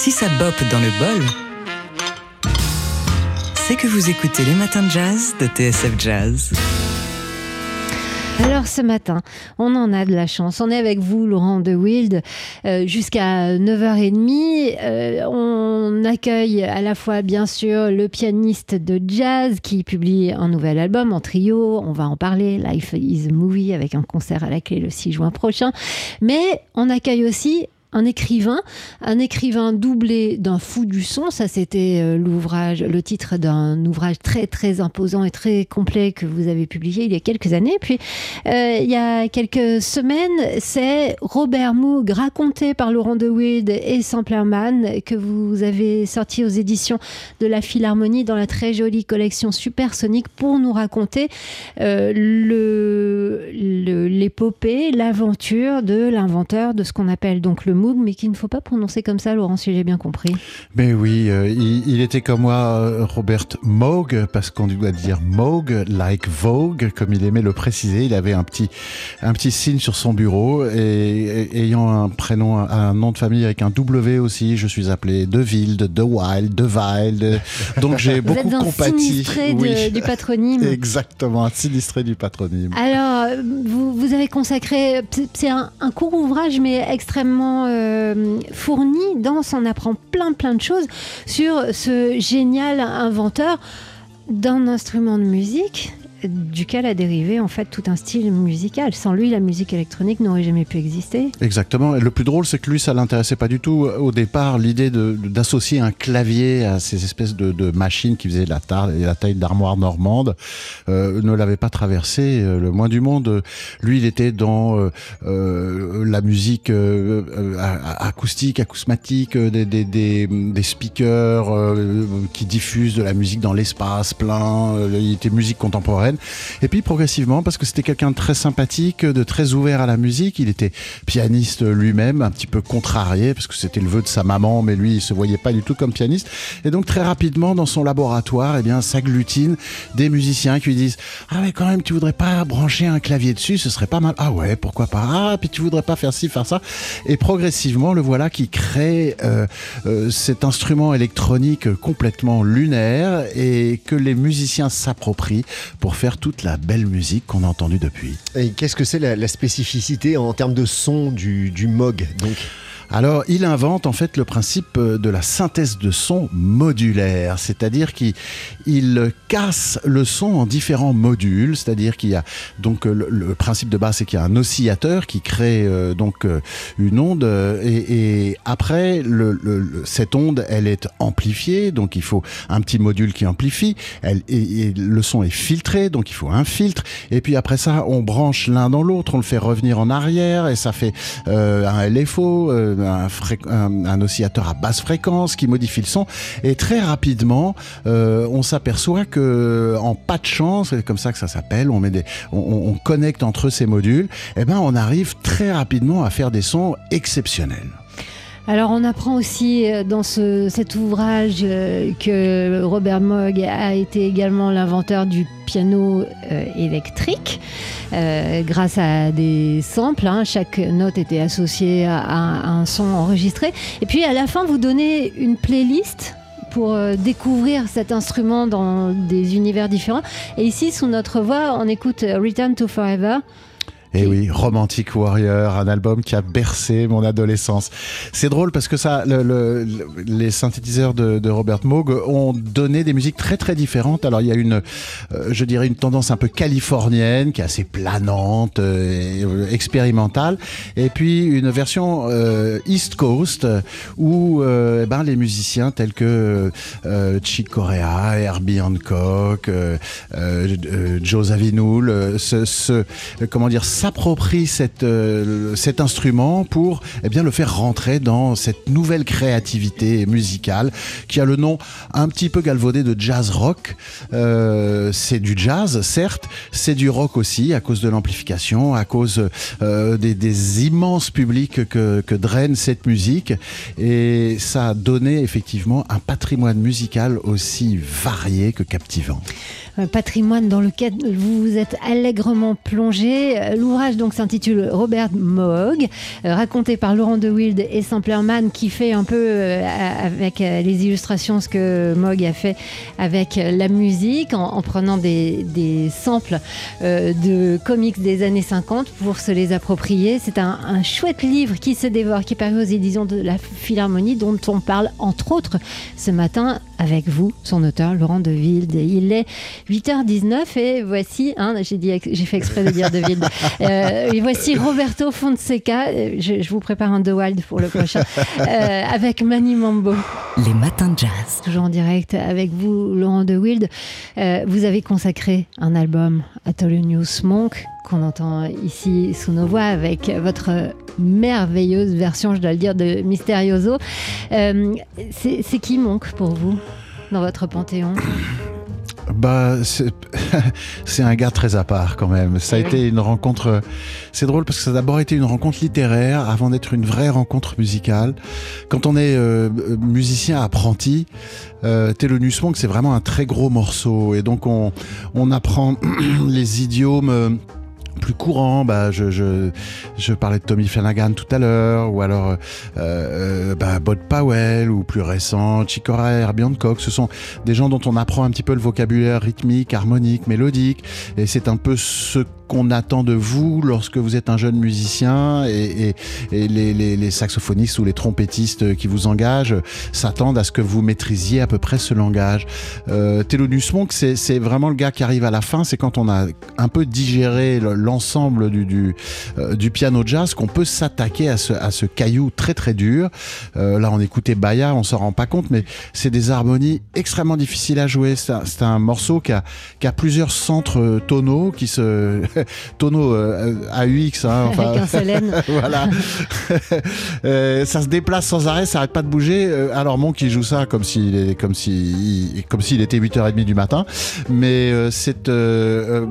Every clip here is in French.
Si ça boppe dans le bol, c'est que vous écoutez les matins de jazz de TSF Jazz. Alors ce matin, on en a de la chance. On est avec vous, Laurent De Wild, euh, jusqu'à 9h30. Euh, on accueille à la fois, bien sûr, le pianiste de jazz qui publie un nouvel album en trio. On va en parler. Life is a Movie avec un concert à la clé le 6 juin prochain. Mais on accueille aussi un écrivain, un écrivain doublé d'un fou du son. Ça, c'était euh, l'ouvrage, le titre d'un ouvrage très très imposant et très complet que vous avez publié il y a quelques années. Puis euh, il y a quelques semaines, c'est Robert Moog raconté par Laurent De Wild et Samplerman que vous avez sorti aux éditions de la Philharmonie dans la très jolie collection Supersonique pour nous raconter euh, l'épopée, l'aventure de l'inventeur de ce qu'on appelle donc le Moog, mais qu'il ne faut pas prononcer comme ça, Laurent, si j'ai bien compris. Mais oui, euh, il, était comme moi, euh, Robert Moog, parce qu'on doit dire Moog, like Vogue, comme il aimait le préciser. Il avait un petit, un petit signe sur son bureau, et, ayant un prénom, un nom de famille avec un W aussi, je suis appelé De Wild, De Wild, De Wild. Donc j'ai beaucoup êtes compati. sinistré du patronyme. Exactement, un sinistré du patronyme. Alors, vous, vous avez consacré, c'est un, un court ouvrage, mais extrêmement euh, fourni dans On apprend plein plein de choses sur ce génial inventeur d'un instrument de musique duquel a dérivé en fait tout un style musical. Sans lui, la musique électronique n'aurait jamais pu exister. Exactement. Et le plus drôle, c'est que lui, ça l'intéressait pas du tout. Au départ, l'idée d'associer un clavier à ces espèces de, machines qui faisaient la, taille, d'armoire normande euh, ne l'avait pas traversé euh, le moins du monde. Lui, il était dans euh, la musique acoustique, acousmatique, des, des speakers qui diffusent de la musique dans l'espace plein. il était musique contemporaine et puis progressivement, parce que c'était quelqu'un de très sympathique, de très ouvert à la musique, il était pianiste lui-même, un petit peu contrarié, parce que c'était le vœu de sa maman, mais lui, il se voyait pas du tout comme pianiste. Et donc très rapidement, dans son laboratoire, eh bien, s'agglutine des musiciens qui lui disent Ah ouais, quand même, tu voudrais pas brancher un clavier dessus, ce serait pas mal. Ah ouais, pourquoi pas Ah, puis tu voudrais pas faire ci, faire ça. Et progressivement, le voilà qui crée euh, euh, cet instrument électronique complètement lunaire et que les musiciens s'approprient pour faire toute la belle musique qu'on a entendue depuis. Et qu'est-ce que c'est la, spécificité en termes de son du, du Moog donc? Alors, il invente en fait le principe euh, de la synthèse de son modulaire, c'est-à-dire qu'il casse le son en différents modules, c'est-à-dire qu'il y a donc euh, le, principe de base, c'est qu'il y a un oscillateur qui crée euh, donc une onde. Et, après cette onde, elle est amplifiée, donc il faut un petit module qui amplifie. Et, le son est filtré, donc il faut un filtre. Et puis après ça, on branche l'un dans l'autre, on le fait revenir en arrière. Et ça fait un LFO un, oscillateur à basse fréquence qui modifie le son. Et très rapidement, euh, on s'aperçoit que en pas de chance, c'est comme ça que ça s'appelle, on met des, on, connecte entre ces modules, et eh ben on arrive très rapidement à faire des sons exceptionnels. Alors on apprend aussi euh, dans cet ouvrage euh, que Robert Moog a été également l'inventeur du piano euh, électrique grâce à des samples. Hein. chaque note était associée à, un son enregistré. Et puis à la fin, vous donnez une playlist pour découvrir cet instrument dans des univers différents. Et ici, sous notre voix, on écoute Return to Forever. Et eh oui, Romantic Warrior, un album qui a bercé mon adolescence. C'est drôle parce que ça, le, les synthétiseurs de, de, Robert Moog ont donné des musiques très très différentes. Alors il y a une, euh, je dirais une tendance un peu californienne qui est assez planante, et euh, expérimentale, et puis une version euh, East Coast où eh ben les musiciens tels que Chick Corea, Herbie Hancock, Joe Zawinul, se, se, comment dire s'approprie euh, cet instrument pour eh bien, le faire rentrer dans cette nouvelle créativité musicale qui a le nom un petit peu galvaudé de jazz rock. Euh, c'est du jazz, certes, c'est du rock aussi à cause de l'amplification, à cause euh, des, immenses publics que, que draine cette musique. Et ça a donné effectivement un patrimoine musical aussi varié que captivant. patrimoine dans lequel vous vous êtes allègrement plongé. L'ouvrage donc s'intitule Robert Moog, euh, raconté par Laurent De Wild et Samplerman, qui fait un peu euh, avec euh, les illustrations ce que Moog a fait avec la musique, en, en prenant des, des samples de comics des années 50 pour se les approprier. C'est un, un chouette livre qui se dévore, qui paru aux éditions de la Philharmonie, dont on parle entre autres ce matin avec vous, son auteur Laurent De Wild. Il est 8h19 et voici, j'ai j'ai fait exprès de dire De Wild. Euh, et voici Roberto Fonseca. Euh, Je, je vous prépare un De Wild pour le prochain euh, avec Mani Mambo. Les matins de jazz. Toujours en direct avec vous, Laurent De Wild. Euh, vous avez consacré un album à Thelonious Monk qu'on entend ici sous nos voix avec votre merveilleuse version, je dois le dire, de Mysterioso. C'est c'est qui Monk pour vous dans votre panthéon? Bah, c'est un gars très à part quand même. Ça a été une rencontre. C'est drôle parce que ça a d'abord été une rencontre littéraire avant d'être une vraie rencontre musicale. Quand on est euh, musicien apprenti, euh, Thelonious Monk c'est vraiment un très gros morceau et donc on on apprend les idiomes. Plus courants, bah, je, je, parlais de Tommy Flanagan tout à l'heure, ou alors euh, euh, bah, Powell, ou plus récent, Chick Corea, Herbie Hancock. Ce sont des gens dont on apprend un petit peu le vocabulaire rythmique, harmonique, mélodique. Et c'est un peu ce qu'on attend de vous lorsque vous êtes un jeune musicien et, et, et les, les, les saxophonistes ou les trompettistes qui vous engagent s'attendent à ce que vous maîtrisiez à peu près ce langage. Euh, Thelonious Monk, c'est vraiment le gars qui arrive à la fin, c'est quand on a un peu digéré le- l'ensemble du, du, euh, du piano jazz qu'on peut s'attaquer à ce, à ce caillou très très dur. Euh, là, on écoutait Baya, on s'en rend pas compte, mais c'est des harmonies extrêmement difficiles à jouer. C'est un, un morceau qui a, qui a plusieurs centres euh, tonaux qui se tonaux euh, AUX. Hein, enfin, avec un voilà. Euh, ça se déplace sans arrêt, ça arrête pas de bouger. Euh, alors Monk il joue ça comme s'il est comme si comme s'il était 8h30 du matin, mais c'est un,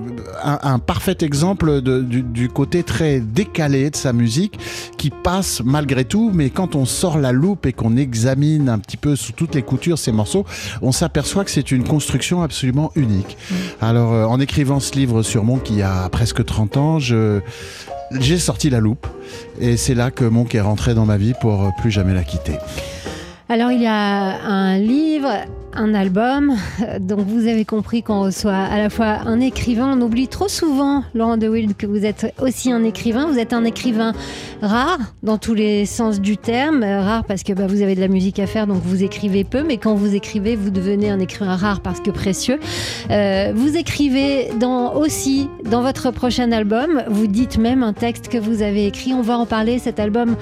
un parfait exemple de- du, du côté très décalé de sa musique qui passe malgré tout, mais quand on sort la loupe et qu'on examine un petit peu sous toutes les coutures ces morceaux, on s'aperçoit que c'est une construction absolument unique. Alors euh, en écrivant ce livre sur Monk il y a presque 30 ans, je j'ai sorti la loupe et c'est là que Monk est rentré dans ma vie pour euh, plus jamais la quitter. Alors il y a un livre, un album, donc vous avez compris qu'on reçoit à la fois un écrivain, on oublie trop souvent, Laurent De Wild, que vous êtes aussi un écrivain, vous êtes un écrivain rare dans tous les sens du terme, Euh, rare parce que bah, vous avez de la musique à faire, donc vous écrivez peu, mais quand vous écrivez, vous devenez un écrivain rare parce que précieux. Euh, vous écrivez dans, aussi dans votre prochain album, vous dites même un texte que vous avez écrit, on va en parler, cet album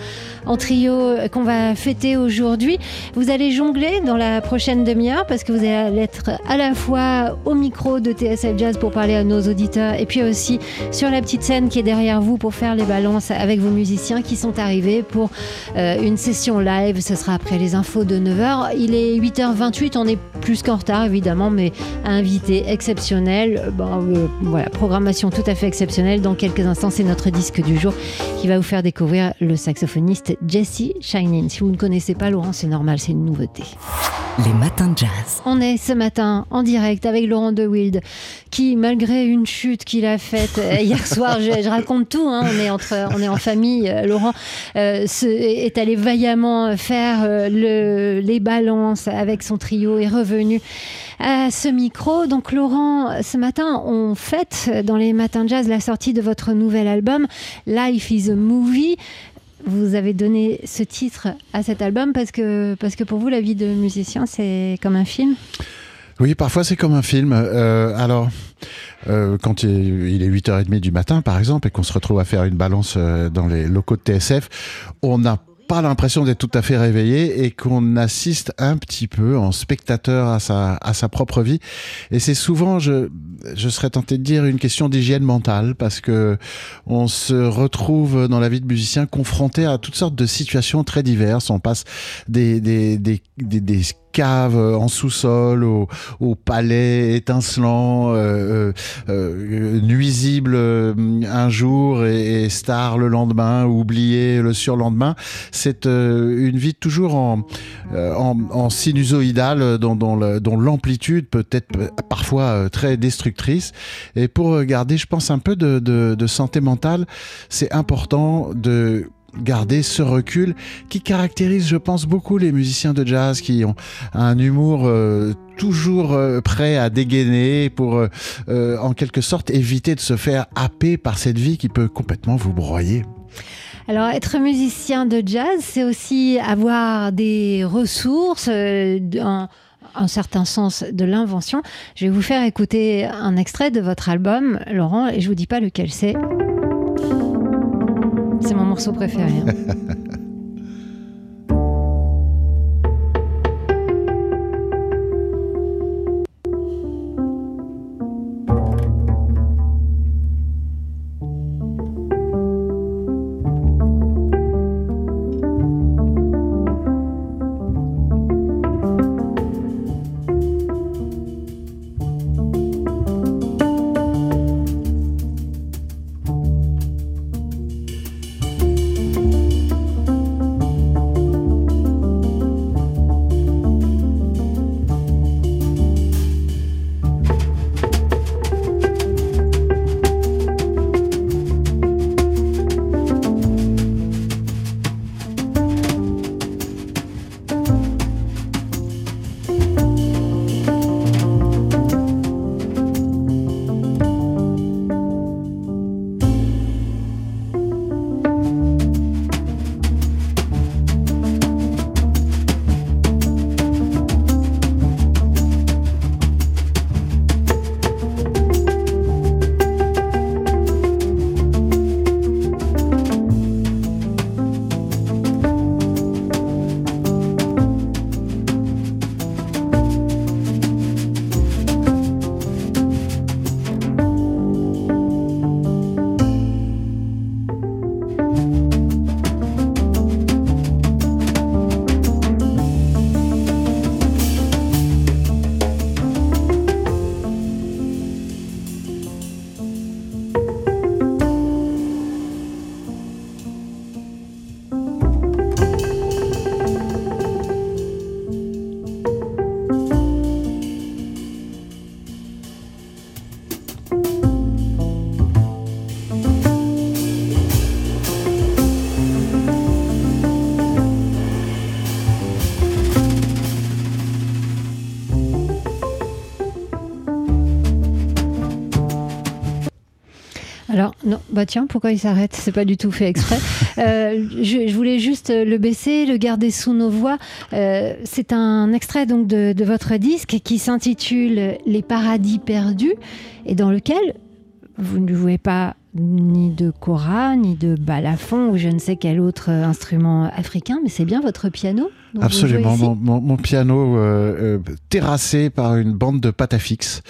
en trio euh, qu'on va fêter aujourd'hui. Vous allez jongler dans la prochaine demi-heure parce que vous allez être à la fois au micro de TSF Jazz pour parler à nos auditeurs et puis aussi sur la petite scène qui est derrière vous pour faire les balances avec vos musiciens qui sont arrivés pour euh, une session live. Ce sera après les infos de 9h. Il est 8h28, on est plus qu'en retard évidemment, mais invité exceptionnel. Euh, voilà, programmation tout à fait exceptionnelle. Dans quelques instants, c'est notre disque du jour qui va vous faire découvrir le saxophoniste Jesse Shinin. Si vous ne connaissez pas Laurent, c'est normal, c'est une nouveauté. Les matins de jazz. On est ce matin en direct avec Laurent De Wild, qui, malgré une chute qu'il a faite euh, hier soir, je, je raconte tout, hein, on, est entre, on est en famille, euh, Laurent euh, se- est allé vaillamment faire euh, le- les balances avec son trio, est revenu à ce micro. Donc Laurent, ce matin, on fête dans les matins de jazz la sortie de votre nouvel album, Life is a Movie. Vous avez donné ce titre à cet album parce que, parce que pour vous, la vie de musicien, c'est comme un film Oui, parfois c'est comme un film. Euh, alors, euh, quand il est 8h30 du matin, par exemple, et qu'on se retrouve à faire une balance euh, dans les locaux de TSF, on n'a pas l'impression d'être tout à fait réveillé et qu'on assiste un petit peu en spectateur à sa, à sa propre vie. Et c'est souvent, je, je serais tenté de dire, une question d'hygiène mentale parce que on se retrouve dans la vie de musicien confronté à toutes sortes de situations très diverses. On passe des, des, des, des, des cave en sous-sol, au, au, palais étincelant, euh, euh, nuisible un jour et, star le lendemain, oublié le surlendemain. C'est une vie toujours en, en, en sinusoïdale, dont, dont l'amplitude peut être parfois très destructrice. Et pour garder, je pense, un peu de, de, de santé mentale, c'est important de garder ce recul qui caractérise, je pense, beaucoup les musiciens de jazz qui ont un humour euh, toujours euh, prêt à dégainer pour, euh, en quelque sorte, éviter de se faire happer par cette vie qui peut complètement vous broyer. Alors, être musicien de jazz, c'est aussi avoir des ressources, un, un certain sens de l'invention. Je vais vous faire écouter un extrait de votre album, Laurent, et je vous dis pas lequel c'est. C'est mon morceau préféré. Hein. bah tiens, pourquoi il s'arrête? C'est pas du tout fait exprès. Euh, je, voulais juste le baisser, le garder sous nos voix. Euh, c'est un extrait donc de, de votre disque qui s'intitule Les paradis perdus et dans lequel vous ne jouez pas ni de kora, ni de balafon ou je ne sais quel autre instrument africain, mais c'est bien votre piano Absolument, mon, mon, piano euh, euh, terrassé par une bande de patafix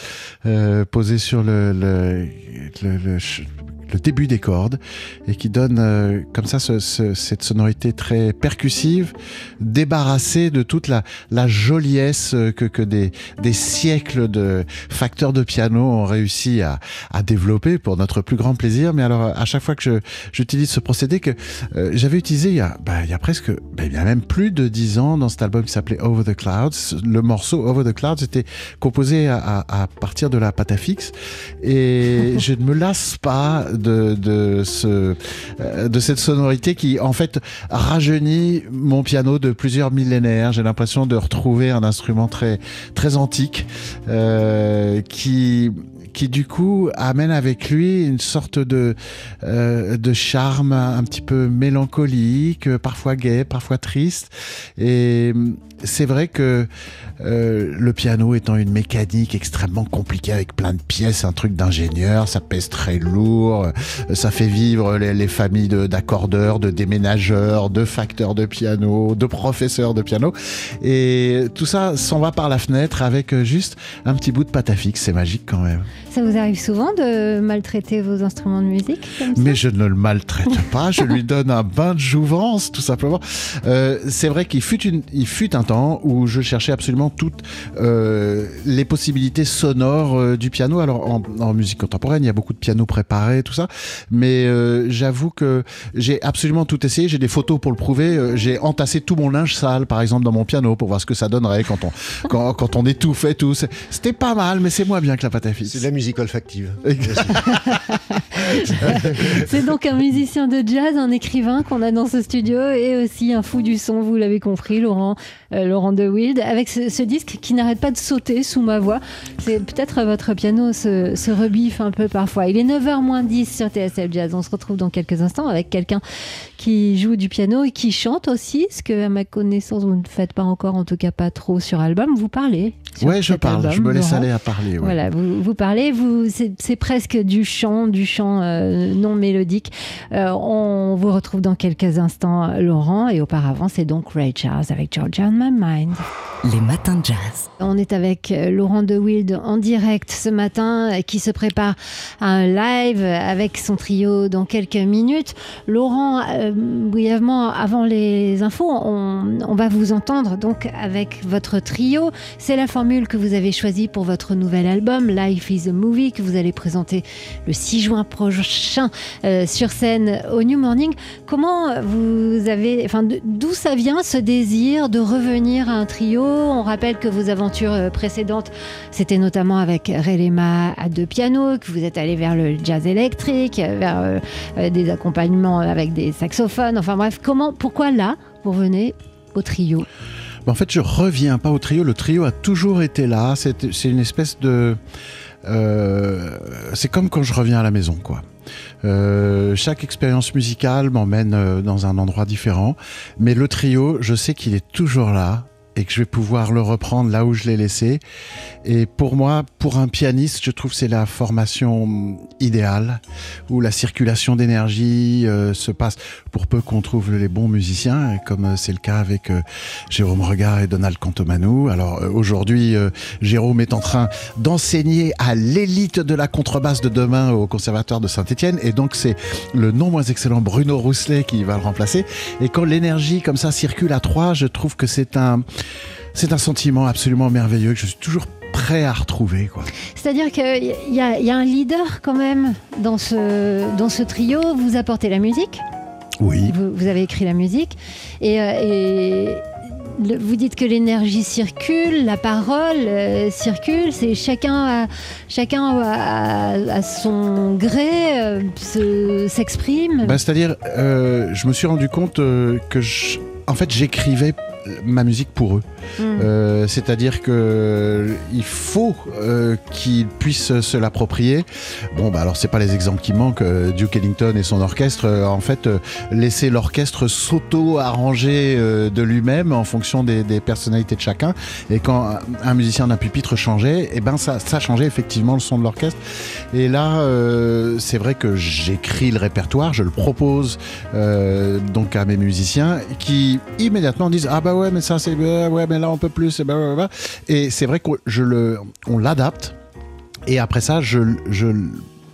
euh, posée sur le, le, le, le le début des cordes et qui donne euh, comme ça ce, ce, cette sonorité très percussive, débarrassée de toute la, la joliesse euh, que, que des, des siècles de facteurs de piano ont réussi à, à développer pour notre plus grand plaisir. Mais alors à chaque fois que j'utilise ce procédé que euh, j'avais utilisé il y, a, bah, il y a presque, bah, il y a même plus de dix ans dans cet album qui s'appelait Over the Clouds, le morceau Over the Clouds était composé à, à, à partir de la patafix et je ne me lasse pas de, de, ce, euh, de cette sonorité qui, en fait, rajeunit mon piano de plusieurs millénaires. J'ai l'impression de retrouver un instrument très, très antique euh, qui qui du coup amène avec lui une sorte de, euh, de charme un petit peu mélancolique, parfois gai, parfois triste. Et c'est vrai que euh, le piano étant une mécanique extrêmement compliquée avec plein de pièces, un truc d'ingénieur, ça pèse très lourd, ça fait vivre les, les familles d'accordeurs, de, de déménageurs, de facteurs de piano, de professeurs de piano. Et tout ça s'en va par la fenêtre avec juste un petit bout de pâte à fixe, c'est magique quand même. Ça vous arrive souvent de maltraiter vos instruments de musique comme ça Mais je ne le maltraite pas, je lui donne un bain de jouvence, tout simplement. Euh, c'est vrai qu'il fut, une, il fut un temps où je cherchais absolument toutes euh, les possibilités sonores euh, du piano. Alors en, en musique contemporaine, il y a beaucoup de pianos préparés, tout ça. Mais euh, j'avoue que j'ai absolument tout essayé. J'ai des photos pour le prouver. J'ai entassé tout mon linge sale, par exemple, dans mon piano pour voir ce que ça donnerait quand on, quand, quand on étouffait tout. C'était pas mal, mais c'est moins bien que la pâte à C'est fixe. de la C'est donc un musicien de jazz, un écrivain qu'on a dans ce studio et aussi un fou du son, vous l'avez compris, Laurent, euh, Laurent De Wild, avec ce, ce disque qui n'arrête pas de sauter sous ma voix. C'est peut-être votre piano se, se rebiffe un peu parfois. Il est 9h moins 10 sur TSL Jazz. On se retrouve dans quelques instants avec quelqu'un qui joue du piano et qui chante aussi, ce que à ma connaissance vous ne faites pas encore, en tout cas pas trop sur album. Vous parlez. Ouais, je parle. album, je me laisse Laurent. aller à parler. ouais. Voilà, vous, vous parlez, vous, c'est, c'est presque du chant, du chant euh, non mélodique. Euh, on vous retrouve dans quelques instants, Laurent, et auparavant, c'est donc Ray Charles avec Georgia on My Mind. Les matins de jazz. On est avec euh, Laurent De Wild en direct ce matin, qui se prépare à un live avec son trio dans quelques minutes. Laurent, euh, brièvement, avant les infos, on, va vous entendre donc avec votre trio. C'est la formule que vous avez choisie pour votre nouvel album, Life is a Movie, que vous allez présenter le 6 juin prochain euh, sur scène au New Morning. Comment vous avez, enfin, d'où ça vient ce désir de revenir à un trio? On rappelle que vos aventures euh, précédentes, c'était notamment avec Relema à deux pianos, que vous êtes allé vers le jazz électrique, euh, vers des accompagnements avec des saxophones. Enfin bref, comment, pourquoi là vous venez au trio? Mais En fait, je reviens pas au trio. Le trio a toujours été là. C'est c'est une espèce de. euh, c'est comme quand je reviens à la maison, quoi. Euh, chaque expérience musicale m'emmène euh, dans un endroit différent, mais le trio, je sais qu'il est toujours là et que je vais pouvoir le reprendre là où je l'ai laissé. Et pour moi, pour un pianiste, je trouve que c'est la formation idéale où la circulation d'énergie euh, se passe pour peu qu'on trouve les bons musiciens, et comme euh, c'est le cas avec euh, Jérôme Regard et Donald Cantomanou. Alors aujourd'hui, Jérôme est en train d'enseigner à l'élite de la contrebasse de demain au Conservatoire de Saint-Étienne, et donc c'est le non moins excellent Bruno Rousselet qui va le remplacer. Et quand l'énergie comme ça circule à trois, je trouve que c'est un c'est un sentiment absolument merveilleux que je suis toujours prêt à retrouver. C'est-à-dire qu'il y, a- il y a un leader quand même dans ce, dans ce trio. Vous apportez la musique, Oui. vous, vous avez écrit la musique, et, euh, et le- vous dites que l'énergie circule, la parole euh, circule, c'est chacun, a- chacun a, à son gré euh, se- s'exprime. Bah, C'est-à-dire, euh, je me suis rendu compte que, je- en fait, j'écrivais ma musique pour eux. Mm. Euh, C'est-à-dire que euh, il faut euh, qu'ils puissent se l'approprier. Bon, bah alors c'est pas les exemples qui manquent. Duke Ellington et son orchestre, en fait, laisser l'orchestre s'auto-arranger de lui-même en fonction des, des personnalités de chacun. Et quand un- musicien d'un pupitre changeait, et ben ça, ça changeait effectivement le son de l'orchestre. Et là, euh, c'est vrai que j'écris le répertoire, je le propose donc à mes musiciens qui immédiatement disent ah bah ouais mais ça c'est ouais mais là on peut plus et bah, et c'est vrai qu'on je le on l'adapte et après ça je je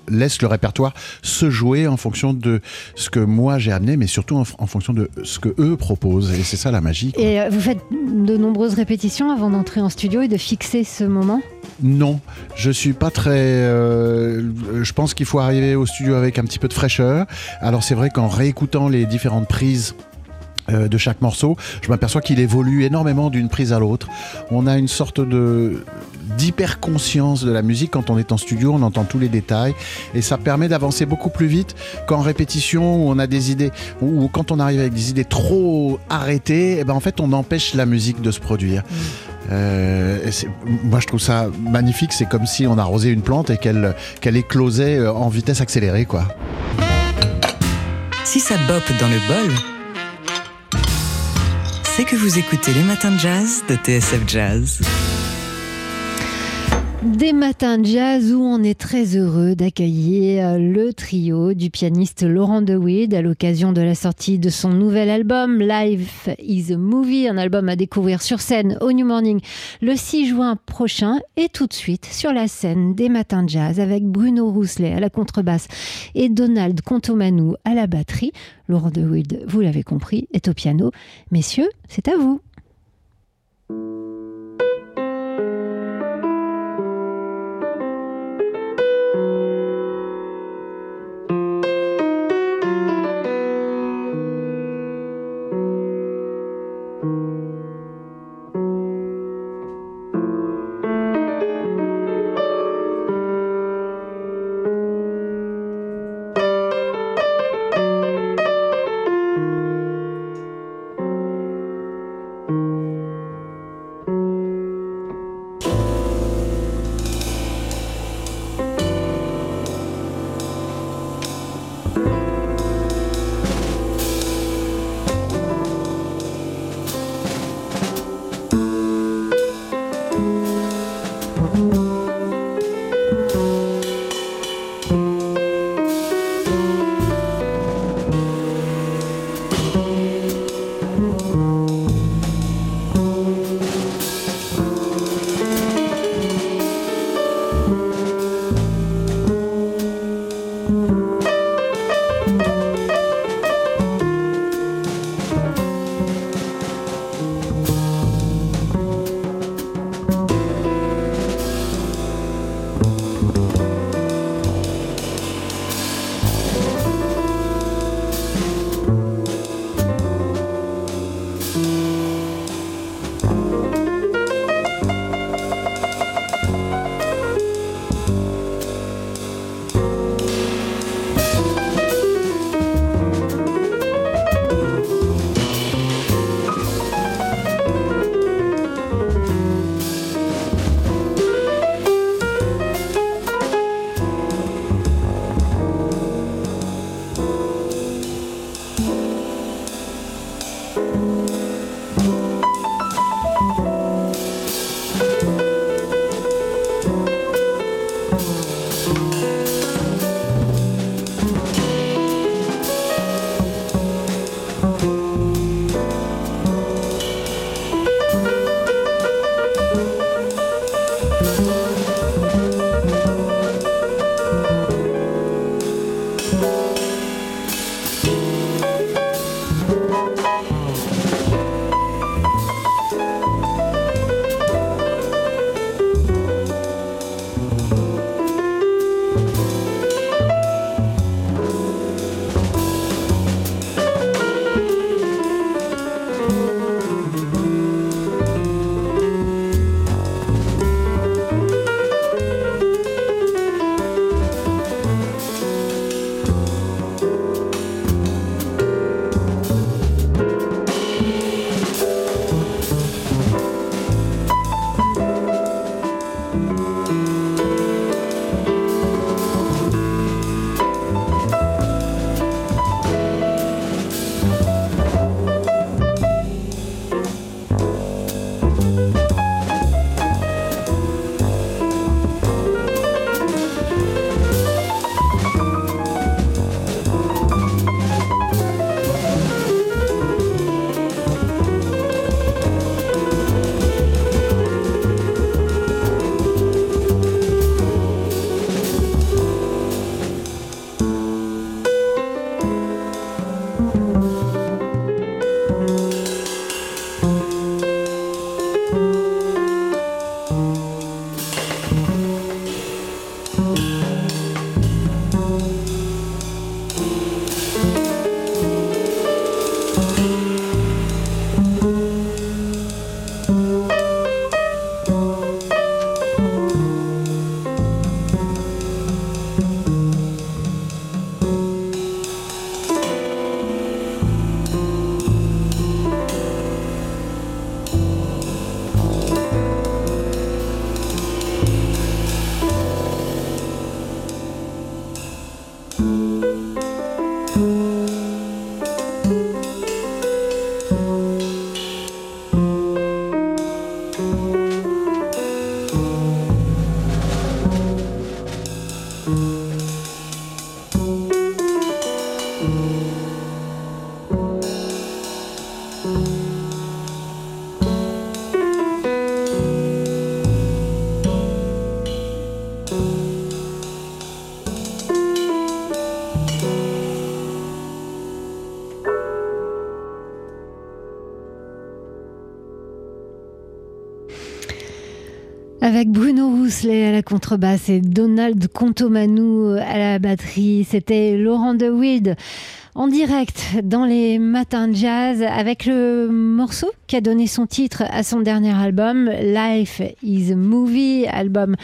laisse le répertoire se jouer en fonction de ce que moi j'ai amené mais surtout en, en fonction de ce que eux proposent et c'est ça la magie quoi. Et euh, vous faites de nombreuses répétitions avant d'entrer en studio et de fixer ce moment? Non, je suis pas très. euh, je pense qu'il faut arriver au studio avec un petit peu de fraîcheur. Alors c'est vrai qu'en réécoutant les différentes prises. Euh, de chaque morceau, je m'aperçois qu'il évolue énormément d'une prise à l'autre. On a une sorte de d'hyper conscience de la musique quand on est en studio, on entend tous les détails et ça permet d'avancer beaucoup plus vite qu'en répétition où on a des idées ou quand on arrive avec des idées trop arrêtées, et ben en fait on empêche la musique de se produire. Euh, et c'est- moi, je trouve ça magnifique. C'est comme si on arrosait une plante et qu'elle qu'elle éclosait euh, en vitesse accélérée, quoi. Si ça boppe dans le bol, c'est que vous écoutez les matins de jazz de TSF Jazz. Des matins jazz où on est très heureux d'accueillir euh, le trio du pianiste Laurent DeWitt à l'occasion de la sortie de son nouvel album Life is a Movie, un album à découvrir sur scène au New Morning le 6 juin prochain et tout de suite sur la scène des matins jazz avec Bruno Rousselet à la contrebasse et Donald Contomanou à la batterie. Laurent DeWitt, vous l'avez compris, est au piano. Messieurs, c'est à vous. Avec Bruno Rousselet à la contrebasse et Donald Contomanou à la batterie, c'était Laurent De en direct dans les matins de jazz avec le morceau qui a donné son titre à son dernier album, Life is a Movie, album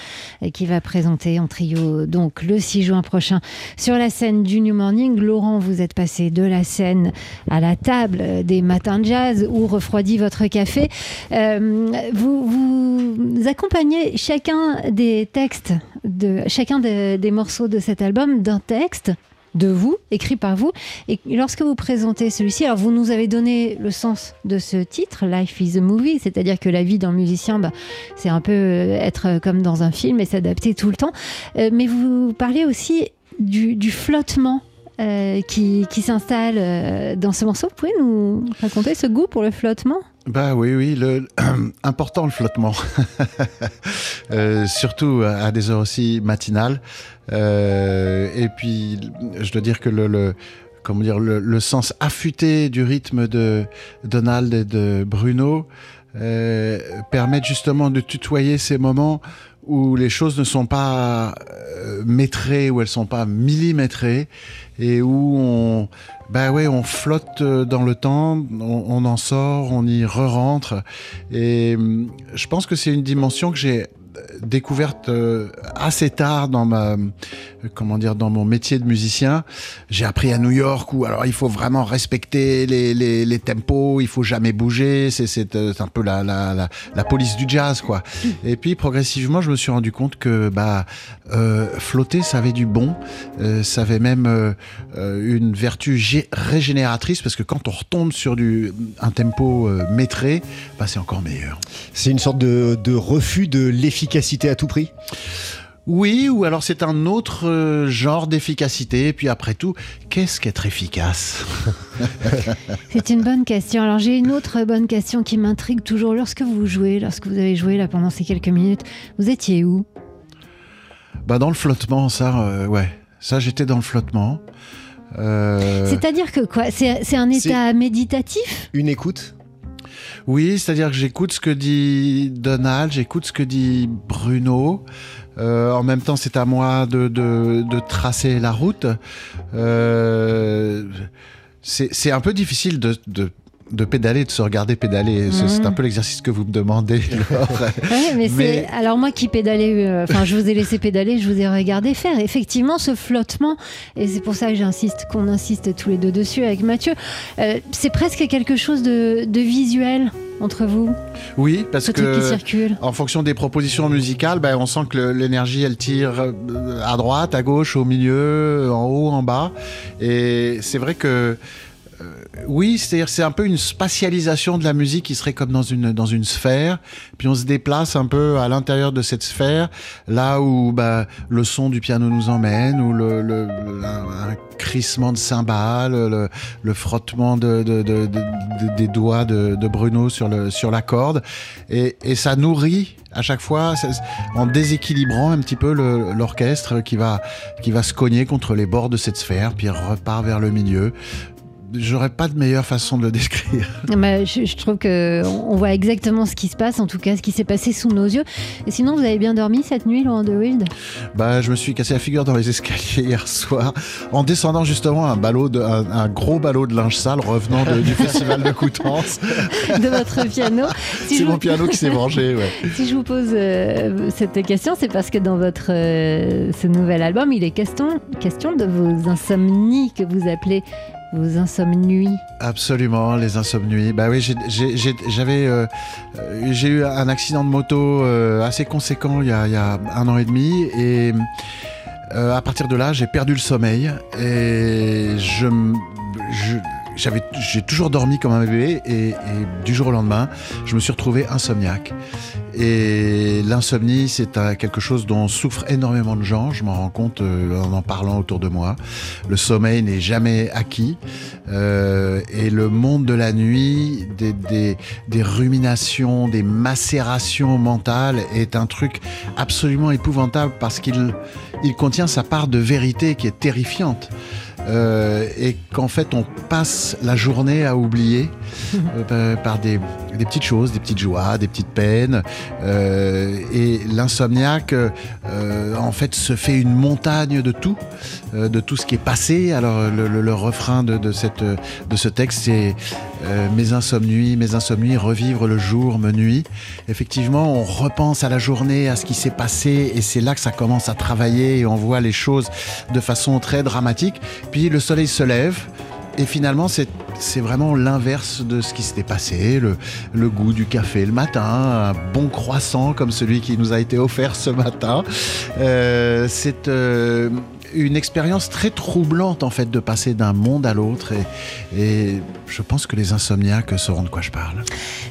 qui va présenter en trio donc le 6 juin prochain sur la scène du New Morning. Laurent, vous êtes passé de la scène à la table des matins de jazz où refroidit votre café. Euh, vous, accompagnez chacun des textes, de, chacun des morceaux de cet album d'un texte de vous, écrit par vous. Et lorsque vous présentez celui-ci, alors vous nous avez donné le sens de ce titre, Life is a Movie, c'est-à-dire que la vie d'un musicien, bah, c'est un peu euh, être comme dans un film et s'adapter tout le temps. Euh, mais vous parlez aussi du, flottement euh, qui, s'installe dans ce morceau. Vous pouvez nous raconter ce goût pour le flottement? Bah oui, oui, important le flottement, surtout à des heures aussi matinales. Euh, et puis, je dois dire que le, comment dire, le, sens affûté du rythme de Donald et de Bruno euh, permet justement de tutoyer ces moments où les choses ne sont pas euh, métrées, où elles sont pas millimétrées, et où on, bah ouais, on flotte dans le temps, on, on en sort, on y re-rentre. Et hum, je pense que c'est une dimension que j'ai découverte euh, assez tard dans ma comment dire dans mon métier de musicien. J'ai appris à New York où alors il faut vraiment respecter les, les, les tempos, il faut jamais bouger. C'est euh, un peu la, la, la, police du jazz quoi. Et puis progressivement, je me suis rendu compte que bah euh, flotter, ça avait du bon, euh, ça avait même euh, une vertu régénératrice parce que quand on retombe sur du un tempo métré, bah c'est encore meilleur. C'est une sorte de, de refus de l'efficacité à tout prix? Oui, ou alors c'est un autre euh, genre d'efficacité. Et puis après tout, qu'est-ce qu'être efficace? C'est une bonne question. Alors j'ai une autre bonne question qui m'intrigue toujours. Lorsque vous jouez, lorsque vous avez joué là pendant ces quelques minutes, vous étiez où? Bah dans le flottement, ça, euh, ouais. Ça, j'étais dans le flottement. Euh... C'est-à-dire que quoi? C'est un état méditatif? Une écoute oui, c'est-à-dire que j'écoute ce que dit Donald, j'écoute ce que dit Bruno. Euh, en même temps, c'est à moi de, de, de, tracer la route. Euh, c'est un peu difficile de, de de pédaler, de se regarder pédaler. C'est un peu l'exercice que vous me demandez. mais, mais... alors moi qui pédalais, euh, enfin je vous ai laissé pédaler, je vous ai regardé faire. Effectivement, ce flottement, et c'est pour ça que j'insiste, qu'on insiste tous les deux dessus avec Mathieu, euh, c'est presque quelque chose de, de visuel entre vous Oui, parce que en fonction des propositions musicales, ben, on sent que l'énergie elle tire euh, à droite, à gauche, au milieu, en haut, en bas. Et c'est vrai que oui, c'est-à-dire c'est un peu une spatialisation de la musique qui serait comme dans une dans une sphère, puis on se déplace un peu à l'intérieur de cette sphère, là où bah, le son du piano nous emmène, ou le, le, un, crissement de cymbales, le, frottement de, de, de, des doigts de, Bruno sur la corde, et, et ça nourrit à chaque fois en déséquilibrant un petit peu l'orchestre qui va qui va se cogner contre les bords de cette sphère, puis repart vers le milieu j'aurais pas de meilleure façon de le décrire. Je, trouve que on voit exactement ce qui se passe, en tout cas ce qui s'est passé sous nos yeux. Et sinon, vous avez bien dormi cette nuit, Laurent de Wild Bah, je me suis cassé la figure dans les escaliers hier soir en descendant justement un ballot, de, un, gros ballot de linge sale revenant du festival de Coutances. de votre piano. c'est mon piano qui s'est mangé. Ouais. Si je vous pose euh, cette question, c'est parce que dans votre euh, ce nouvel album, il est question question de vos insomnies que vous appelez vos insomnies Absolument, les insomnies. Bah oui, j'avais, euh, j'ai eu un accident de moto euh, assez conséquent il y, a, un an et demi et euh, à partir de là, j'ai perdu le sommeil et je, je j'avais, j'ai toujours dormi comme un bébé et, du jour au lendemain, je me suis retrouvé insomniaque. Et l'insomnie, c'est quelque chose dont souffrent énormément de gens. Je m'en rends compte euh, en en parlant autour de moi. Le sommeil n'est jamais acquis. Euh, et le monde de la nuit, des, des, des, ruminations, des macérations mentales est un truc absolument épouvantable parce qu'il il contient sa part de vérité qui est terrifiante. Euh, et qu'en fait on passe la journée à oublier euh, par des, des, petites choses, des petites joies, des petites peines. Euh, et l'insomniaque, en fait, se fait une montagne de tout, de tout ce qui est passé. Alors le, refrain de, de, cette, de ce texte, c'est mes insomnies, mes insomnies, revivre le jour me nuit. Effectivement, on repense à la journée, à ce qui s'est passé, et c'est là que ça commence à travailler et on voit les choses de façon très dramatique. Puis le soleil se lève. Et finalement, c'est vraiment l'inverse de ce qui s'était passé. Le, le, goût du café le matin, un bon croissant comme celui qui nous a été offert ce matin. Euh, c'est euh, une expérience très troublante en fait de passer d'un monde à l'autre et, et, je pense que les insomniaques sauront de quoi je parle.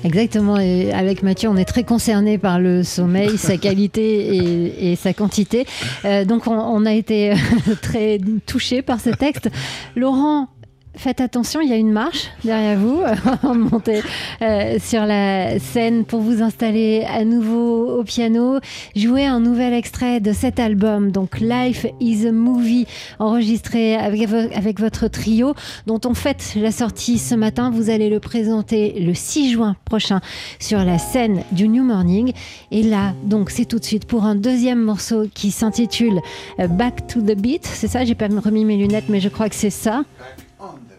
Exactement et avec Mathieu on est très concerné par le sommeil, sa qualité et, et, sa quantité. Euh, donc on, on, a été très touché par ce texte. Laurent, Faites attention, il y a une marche derrière vous. Montez euh, sur la scène pour vous installer à nouveau au piano. Jouer un nouvel extrait de cet album, donc Life is a Movie, enregistré avec, avec votre trio, dont on fête la sortie ce matin. Vous allez le présenter le 6 juin prochain sur la scène du New Morning. Et là, donc, c'est tout de suite pour un deuxième morceau qui s'intitule Back to the Beat. C'est ça, j'ai pas remis mes lunettes, mais je crois que c'est ça.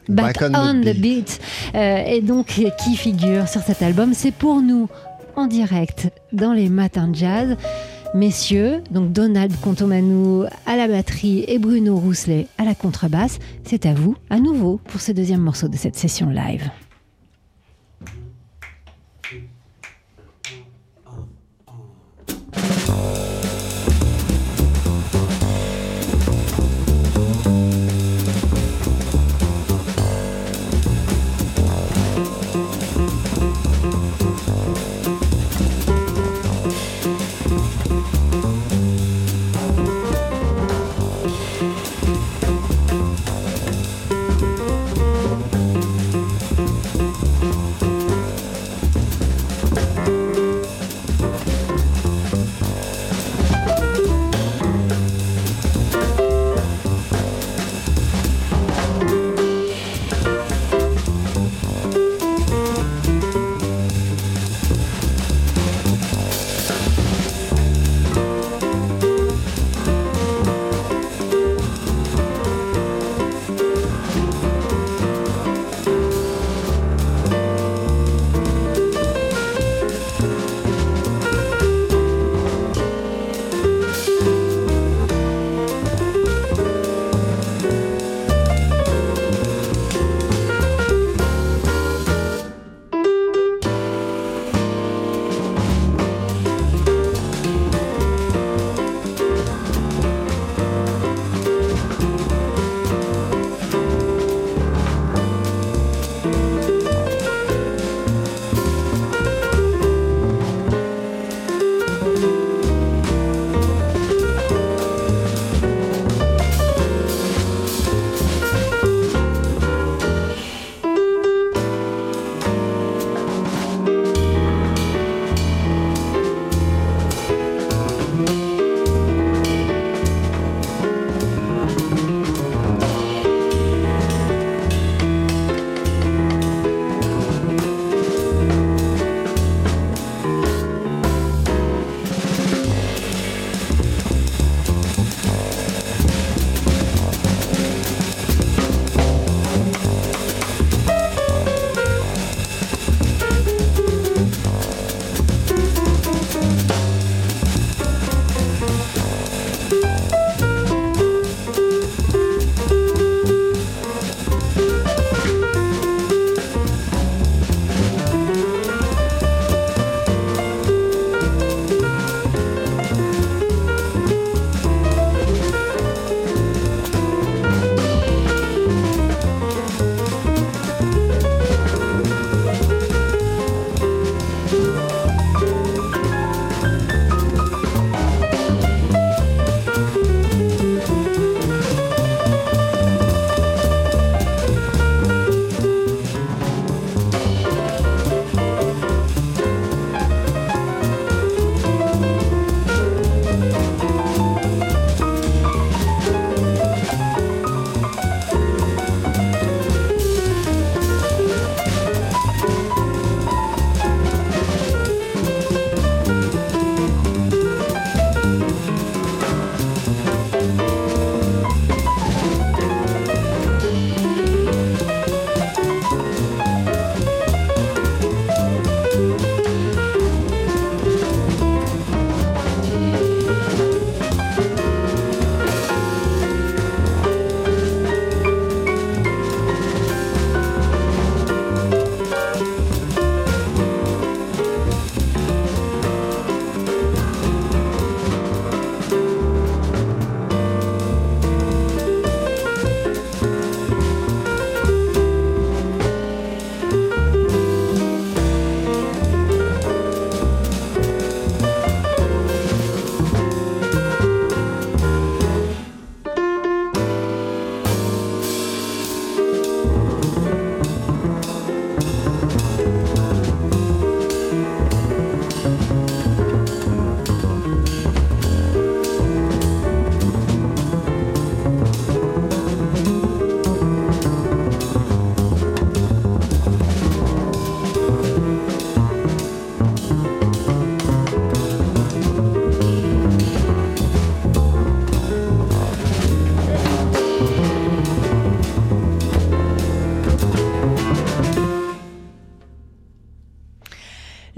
Back, Back, on, on the, beat. Euh, et donc qui figure sur cet album. C'est pour nous en direct dans les matins de jazz. Messieurs, donc Donald Contomanou à la batterie et Bruno Rousselet à la contrebasse, c'est à vous à nouveau pour ce deuxième morceau de cette session live.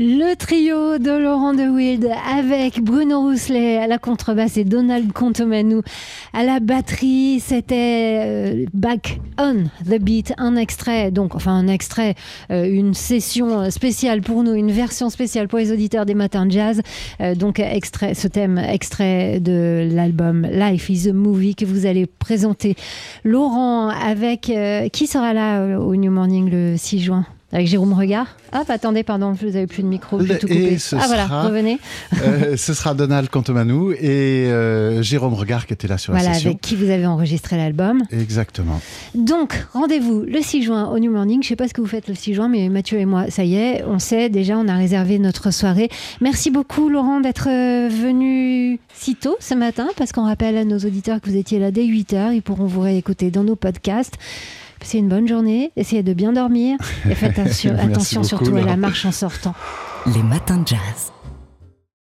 Le trio de Laurent de Wild avec Bruno Rousselet à la contrebasse et Donald Contomanou à la batterie. C'était euh, Back on the Beat, un extrait, donc enfin un extrait, euh, une session spéciale pour nous, une version spéciale pour les auditeurs des matins jazz. Euh, donc extrait, ce thème extrait de l'album Life is a Movie que vous allez présenter. Laurent avec qui sera là au New Morning le 6 juin? Avec Jérôme Regard. Ah, attendez, pardon, vous n'avez plus de micro, je tout coupé. Ah voilà, revenez. euh, ce sera Donald Contomanou et euh, Jérôme Regard qui était là sur la session. Voilà, avec qui vous avez enregistré l'album. Exactement. Donc, rendez-vous le 6 juin au New Morning. Je ne sais pas ce que vous faites le 6 juin, mais Mathieu et moi, ça y est, on sait déjà, on a réservé notre soirée. Merci beaucoup, Laurent, d'être euh, venu si tôt ce matin, parce qu'on rappelle à nos auditeurs que vous étiez là dès 8 heures. Ils pourront vous réécouter dans nos podcasts. C'est une bonne journée, essayez de bien dormir et faites attention, attention surtout à la marche en sortant. Les matins de jazz.